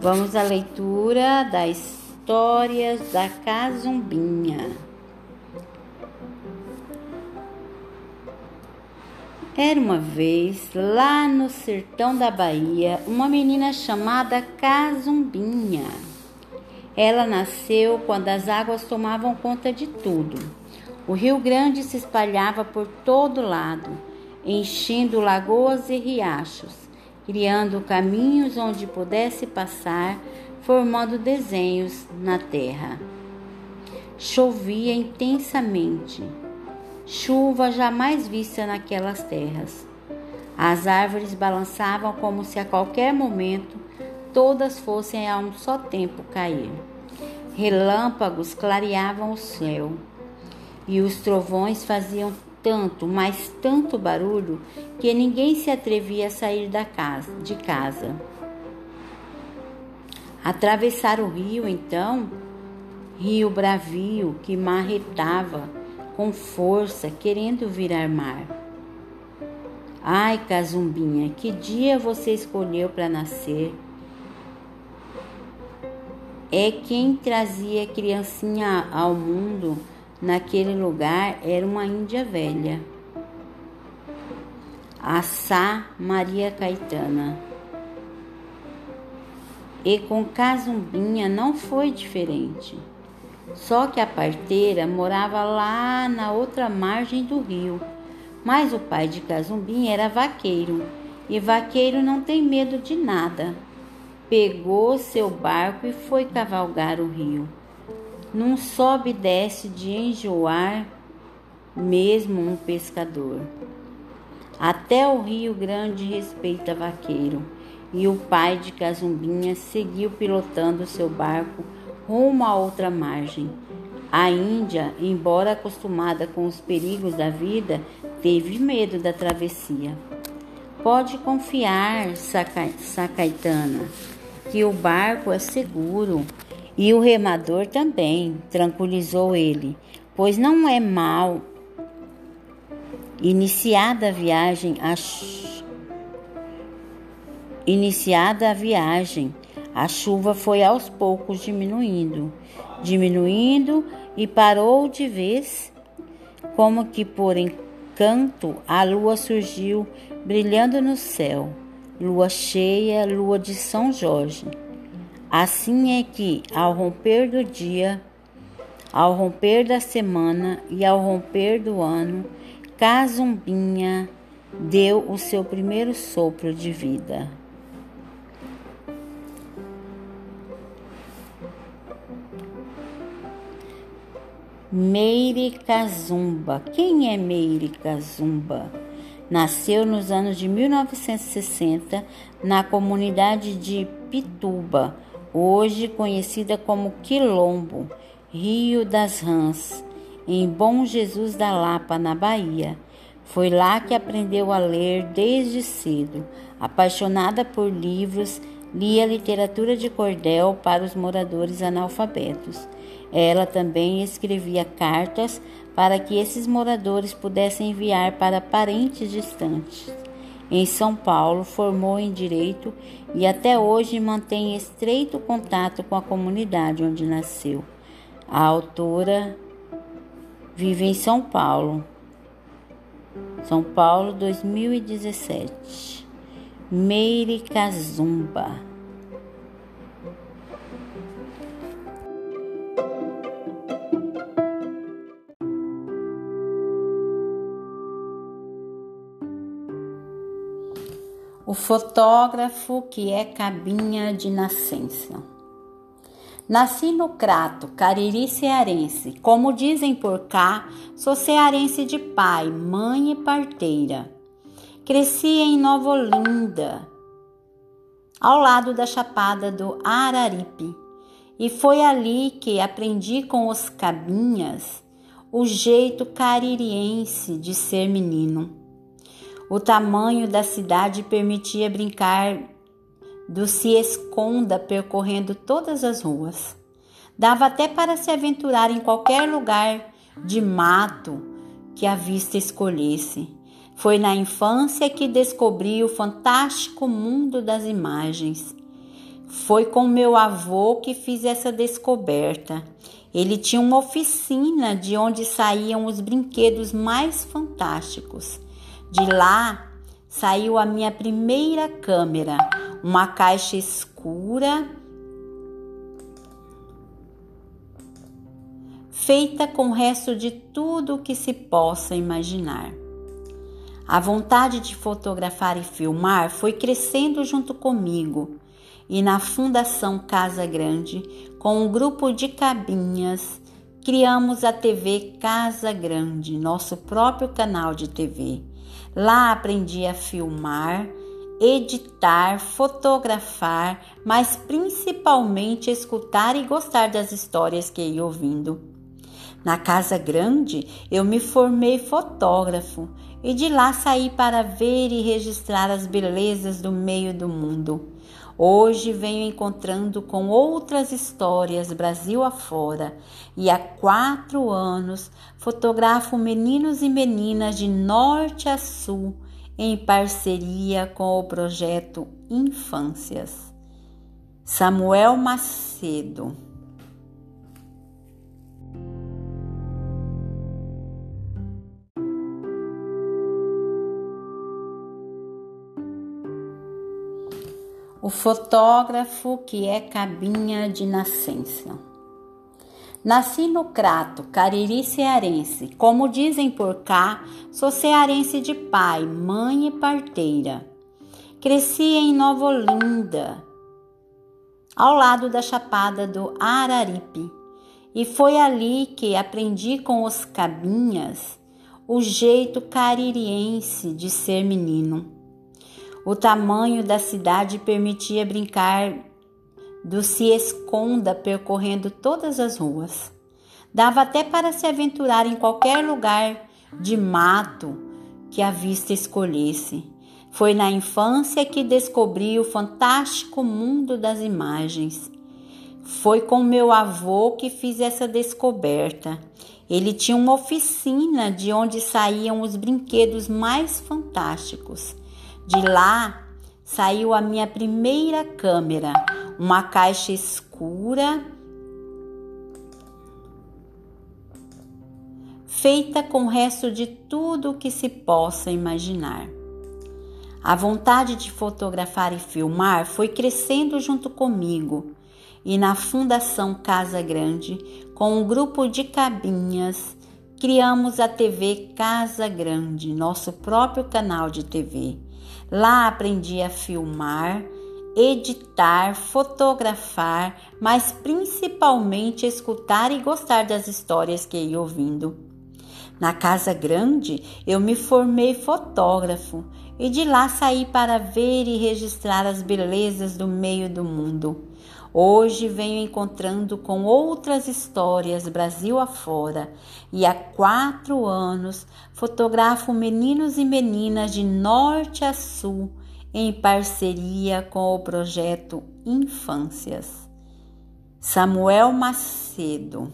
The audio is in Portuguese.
Vamos à leitura das histórias da Cazumbinha. Era uma vez, lá no sertão da Bahia, uma menina chamada Cazumbinha. Ela nasceu quando as águas tomavam conta de tudo. O Rio Grande se espalhava por todo lado, enchendo lagoas e riachos criando caminhos onde pudesse passar, formando desenhos na terra. Chovia intensamente, chuva jamais vista naquelas terras. As árvores balançavam como se a qualquer momento todas fossem a um só tempo cair. Relâmpagos clareavam o céu e os trovões faziam tanto, mas tanto barulho que ninguém se atrevia a sair da casa, de casa. Atravessar o rio, então, rio bravio que marretava com força, querendo virar mar. Ai, Cazumbinha, que dia você escolheu para nascer? É quem trazia criancinha ao mundo Naquele lugar era uma índia velha, a Sá Maria Caetana. E com Cazumbinha não foi diferente. Só que a parteira morava lá na outra margem do rio. Mas o pai de Cazumbinha era vaqueiro, e vaqueiro não tem medo de nada. Pegou seu barco e foi cavalgar o rio num sobe e desce de enjoar mesmo um pescador. Até o Rio Grande respeita vaqueiro, e o pai de Cazumbinha seguiu pilotando seu barco rumo à outra margem. A Índia, embora acostumada com os perigos da vida, teve medo da travessia. Pode confiar, Sacaitana, que o barco é seguro e o remador também tranquilizou ele, pois não é mal iniciada a viagem a iniciada a viagem, a chuva foi aos poucos diminuindo, diminuindo e parou de vez, como que por encanto a lua surgiu brilhando no céu, lua cheia, lua de São Jorge. Assim é que, ao romper do dia, ao romper da semana e ao romper do ano, Cazumbinha deu o seu primeiro sopro de vida. Meire Kazumba. Quem é Meire Kazumba? Nasceu nos anos de 1960 na comunidade de Pituba, hoje conhecida como Quilombo, Rio das Rãs, em Bom Jesus da Lapa, na Bahia. Foi lá que aprendeu a ler desde cedo. Apaixonada por livros, lia literatura de cordel para os moradores analfabetos. Ela também escrevia cartas para que esses moradores pudessem enviar para parentes distantes em São Paulo, formou em direito e até hoje mantém estreito contato com a comunidade onde nasceu. A autora vive em São Paulo. São Paulo 2017. Meire Kazumba. Fotógrafo que é cabinha de nascença. Nasci no Crato, Cariri cearense. Como dizem por cá, sou cearense de pai, mãe e parteira. Cresci em Nova Olinda, ao lado da Chapada do Araripe, e foi ali que aprendi com os cabinhas o jeito caririense de ser menino. O tamanho da cidade permitia brincar do se esconda percorrendo todas as ruas. Dava até para se aventurar em qualquer lugar de mato que a vista escolhesse. Foi na infância que descobri o fantástico mundo das imagens. Foi com meu avô que fiz essa descoberta. Ele tinha uma oficina de onde saíam os brinquedos mais fantásticos. De lá saiu a minha primeira câmera, uma caixa escura feita com o resto de tudo que se possa imaginar. A vontade de fotografar e filmar foi crescendo junto comigo e na Fundação Casa Grande, com um grupo de cabinhas, criamos a TV Casa Grande, nosso próprio canal de TV. Lá aprendi a filmar, editar, fotografar, mas principalmente escutar e gostar das histórias que ia ouvindo. Na Casa Grande, eu me formei fotógrafo e de lá saí para ver e registrar as belezas do meio do mundo. Hoje venho encontrando com outras histórias Brasil afora e há quatro anos fotografo meninos e meninas de norte a sul em parceria com o projeto Infâncias. Samuel Macedo o fotógrafo que é cabinha de nascença. Nasci no Crato, Cariri cearense. Como dizem por cá, sou cearense de pai, mãe e parteira. Cresci em Nova Olinda, ao lado da Chapada do Araripe. E foi ali que aprendi com os cabinhas o jeito caririense de ser menino. O tamanho da cidade permitia brincar do se esconda percorrendo todas as ruas. Dava até para se aventurar em qualquer lugar de mato que a vista escolhesse. Foi na infância que descobri o fantástico mundo das imagens. Foi com meu avô que fiz essa descoberta. Ele tinha uma oficina de onde saíam os brinquedos mais fantásticos. De lá saiu a minha primeira câmera, uma caixa escura feita com o resto de tudo que se possa imaginar. A vontade de fotografar e filmar foi crescendo junto comigo e na Fundação Casa Grande, com um grupo de cabinhas, criamos a TV Casa Grande, nosso próprio canal de TV. Lá aprendi a filmar, editar, fotografar, mas principalmente escutar e gostar das histórias que ia ouvindo. Na Casa Grande, eu me formei fotógrafo e de lá saí para ver e registrar as belezas do meio do mundo. Hoje venho encontrando com outras histórias Brasil afora e há quatro anos fotografo meninos e meninas de norte a sul em parceria com o projeto Infâncias. Samuel Macedo